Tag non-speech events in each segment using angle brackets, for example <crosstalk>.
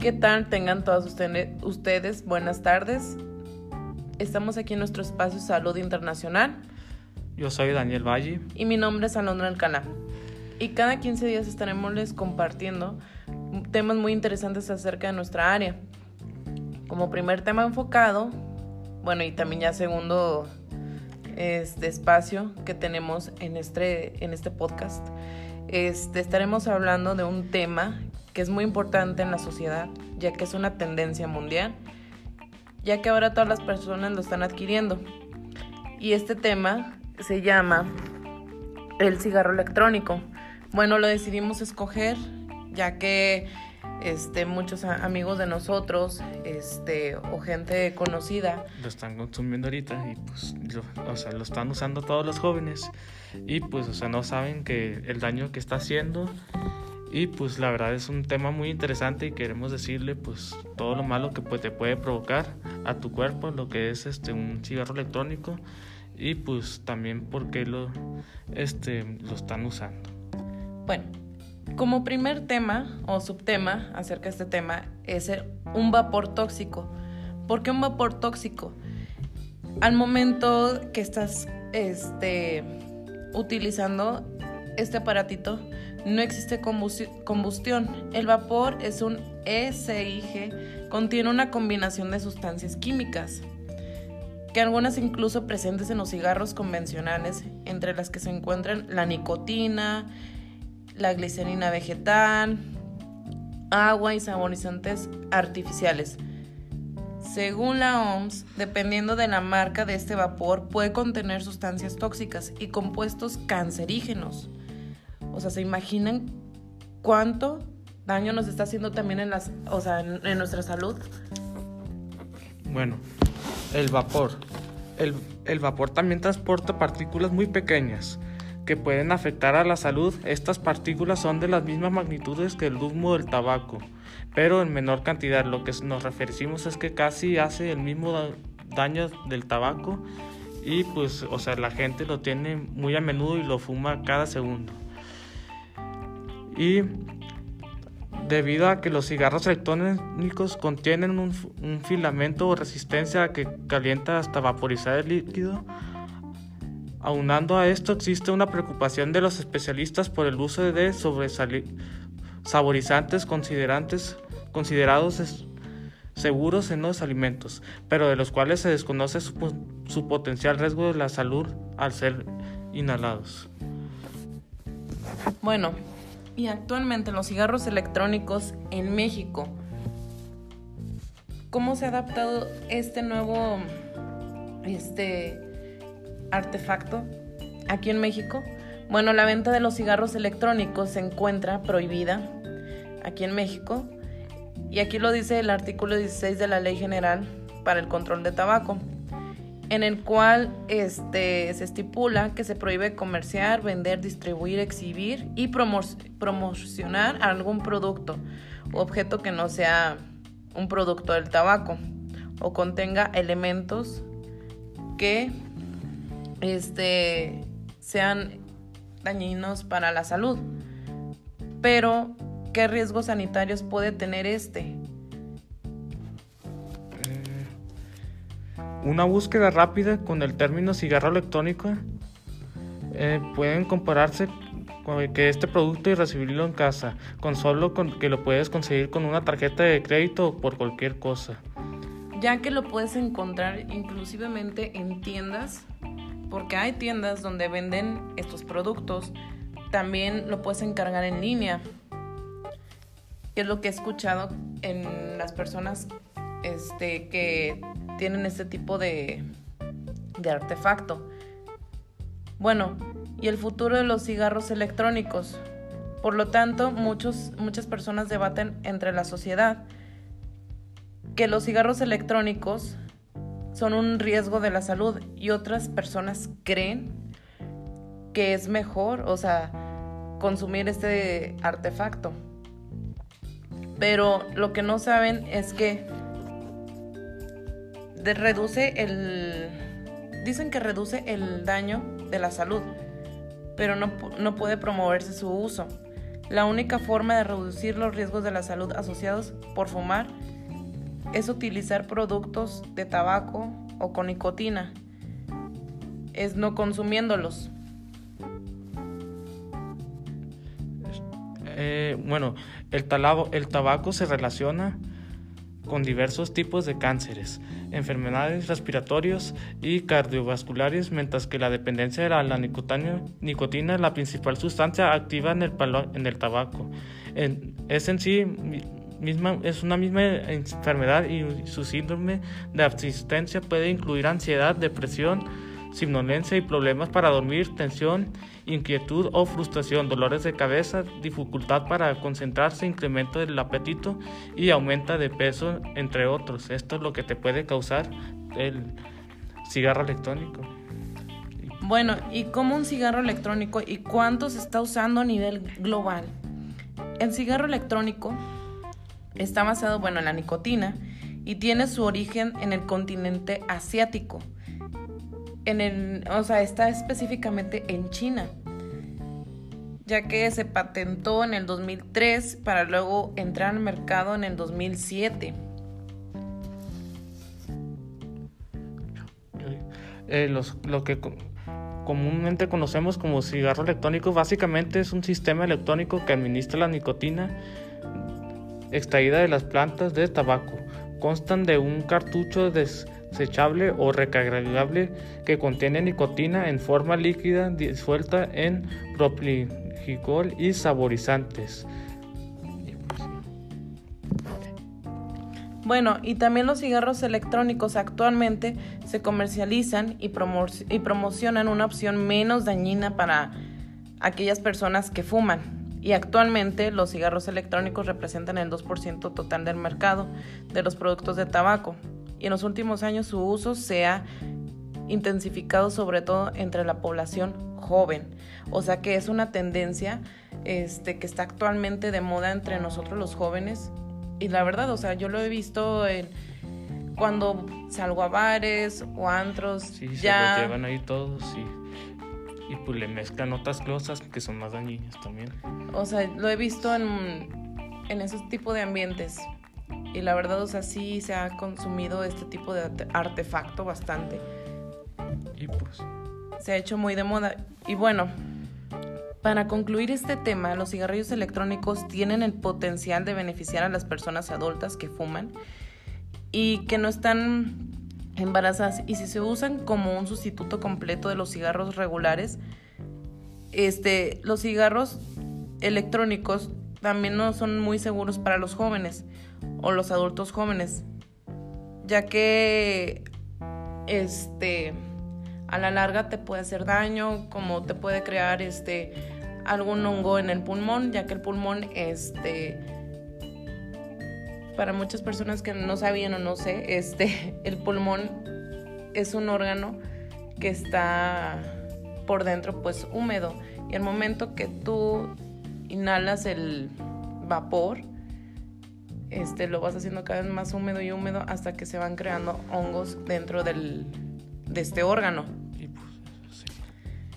¿Qué tal? Tengan todas ustedes buenas tardes. Estamos aquí en nuestro espacio Salud Internacional. Yo soy Daniel Valle. Y mi nombre es Alondra Alcalá. Y cada 15 días estaremos les compartiendo temas muy interesantes acerca de nuestra área. Como primer tema enfocado, bueno, y también ya segundo este espacio que tenemos en este, en este podcast, este, estaremos hablando de un tema que es muy importante en la sociedad, ya que es una tendencia mundial, ya que ahora todas las personas lo están adquiriendo. Y este tema se llama el cigarro electrónico. Bueno, lo decidimos escoger ya que este, muchos amigos de nosotros este, o gente conocida lo están consumiendo ahorita y pues lo, o sea, lo están usando todos los jóvenes y pues o sea, no saben que el daño que está haciendo y pues la verdad es un tema muy interesante y queremos decirle pues todo lo malo que pues, te puede provocar a tu cuerpo, lo que es este un cigarro electrónico y pues también por qué lo, este, lo están usando. Bueno, como primer tema o subtema acerca de este tema es un vapor tóxico. ¿Por qué un vapor tóxico? Al momento que estás este, utilizando este aparatito, no existe combustión. El vapor es un SIG, contiene una combinación de sustancias químicas, que algunas incluso presentes en los cigarros convencionales, entre las que se encuentran la nicotina, la glicerina vegetal, agua y saborizantes artificiales. Según la OMS, dependiendo de la marca de este vapor, puede contener sustancias tóxicas y compuestos cancerígenos. O sea, ¿se imaginan cuánto daño nos está haciendo también en, las, o sea, en, nuestra salud? Bueno, el vapor. El, el vapor también transporta partículas muy pequeñas que pueden afectar a la salud. Estas partículas son de las mismas magnitudes que el humo del tabaco, pero en menor cantidad. Lo que nos referimos es que casi hace el mismo daño del tabaco y pues, o sea, la gente lo tiene muy a menudo y lo fuma cada segundo y debido a que los cigarros electrónicos contienen un, filamento o resistencia que calienta hasta vaporizar el líquido, aunando a esto existe una preocupación de los especialistas por el uso de saborizantes considerados seguros en los alimentos, pero de los cuales se desconoce su potencial riesgo de la salud al ser inhalados. Bueno, y actualmente los cigarros electrónicos en México. ¿Cómo se ha adaptado este nuevo este artefacto aquí en México? Bueno, la venta de los cigarros electrónicos se encuentra prohibida aquí en México y aquí lo dice el artículo 16 de la Ley General para el Control de Tabaco en el cual este, se estipula que se prohíbe comerciar, vender, distribuir, exhibir y promocionar algún producto o objeto que no sea un producto del tabaco o contenga elementos que este, sean dañinos para la salud. Pero, ¿qué riesgos sanitarios puede tener este? Una búsqueda rápida con el término cigarro electrónico eh, pueden compararse con que este producto y recibirlo en casa, con solo con que lo puedes conseguir con una tarjeta de crédito o por cualquier cosa. Ya que lo puedes encontrar inclusivemente en tiendas, porque hay tiendas donde venden estos productos, también lo puedes encargar en línea. Que es lo que he escuchado en las personas este, que tienen este tipo de, de artefacto. Bueno, y el futuro de los cigarros electrónicos. Por lo tanto, muchos, muchas personas debaten entre la sociedad que los cigarros electrónicos son un riesgo de la salud y otras personas creen que es mejor, o sea, consumir este artefacto. Pero lo que no saben es que reduce el... Dicen que reduce el daño de la salud, pero no, no puede promoverse su uso, La única forma de reducir los riesgos de la salud asociados por fumar es utilizar productos de tabaco o con nicotina, es no consumiéndolos. Eh, bueno, el, el tabaco se relaciona con diversos tipos de cánceres, enfermedades respiratorias y cardiovasculares, mientras que la dependencia de la, nicotina, es la principal sustancia activa en el, en el tabaco. es en sí misma, es una misma enfermedad y su síndrome de abstinencia puede incluir ansiedad, depresión, somnolencia y problemas para dormir, tensión, inquietud o frustración, dolores de cabeza, dificultad para concentrarse, incremento del apetito y aumenta de peso, entre otros. Esto es lo que te puede causar el cigarro electrónico. Bueno, ¿y cómo un cigarro electrónico y cuánto se está usando a nivel global? El cigarro electrónico está basado, bueno, en la nicotina y tiene su origen en el continente asiático en el, o sea, está específicamente en China, ya que se patentó en el 2003 para luego entrar al mercado en el 2007. Eh, lo que comúnmente conocemos como cigarro electrónico básicamente es un sistema electrónico que administra la nicotina extraída de las plantas de tabaco. Constan de un cartucho de desechable o recargable que contiene nicotina en forma líquida disuelta en propligicol y saborizantes. Bueno, y también los cigarros electrónicos actualmente se comercializan y, y, promocionan una opción menos dañina para aquellas personas que fuman. Y actualmente los cigarros electrónicos representan el 2% total del mercado de los productos de tabaco y en los últimos años su uso se ha intensificado sobre todo entre la población joven. O sea que es una tendencia este, que está actualmente de moda entre nosotros los jóvenes. Y la verdad, o sea, yo lo he visto en, cuando salgo a bares o antros. Sí, ya... se lo llevan ahí todos y, y pues le mezclan otras cosas que son más dañinas también. O sea, lo he visto en, en esos tipos de ambientes. Y la verdad, o sea, sí se ha consumido este tipo de artefacto bastante. Y pues. Se ha hecho muy de moda. Y bueno, para concluir este tema, los cigarrillos electrónicos tienen el potencial de beneficiar a las personas adultas que fuman y que no están embarazadas. Y si se usan como un sustituto completo de los cigarros regulares, este, los cigarros electrónicos también no son muy seguros para los jóvenes o los adultos jóvenes, ya que este a la larga te puede hacer daño, como te puede crear este algún hongo en el pulmón, ya que el pulmón este para muchas personas que no sabían o no sé, este <laughs> el pulmón es un órgano que está por dentro pues húmedo. Y al momento que tú inhalas el vapor este, lo vas haciendo cada vez más húmedo y húmedo hasta que se van creando hongos dentro del, de este órgano. Pues,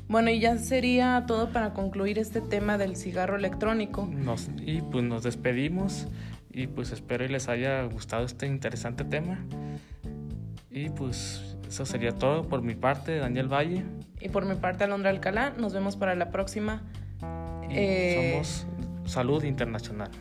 bueno, y ya sería todo para concluir este tema del cigarro electrónico. Nos, y pues nos despedimos y pues espero y les haya gustado este interesante tema. Y pues eso sería todo por mi parte, Daniel Valle. Y por mi parte, Alondra Alcalá. Nos vemos para la próxima. Eh, somos Salud Internacional.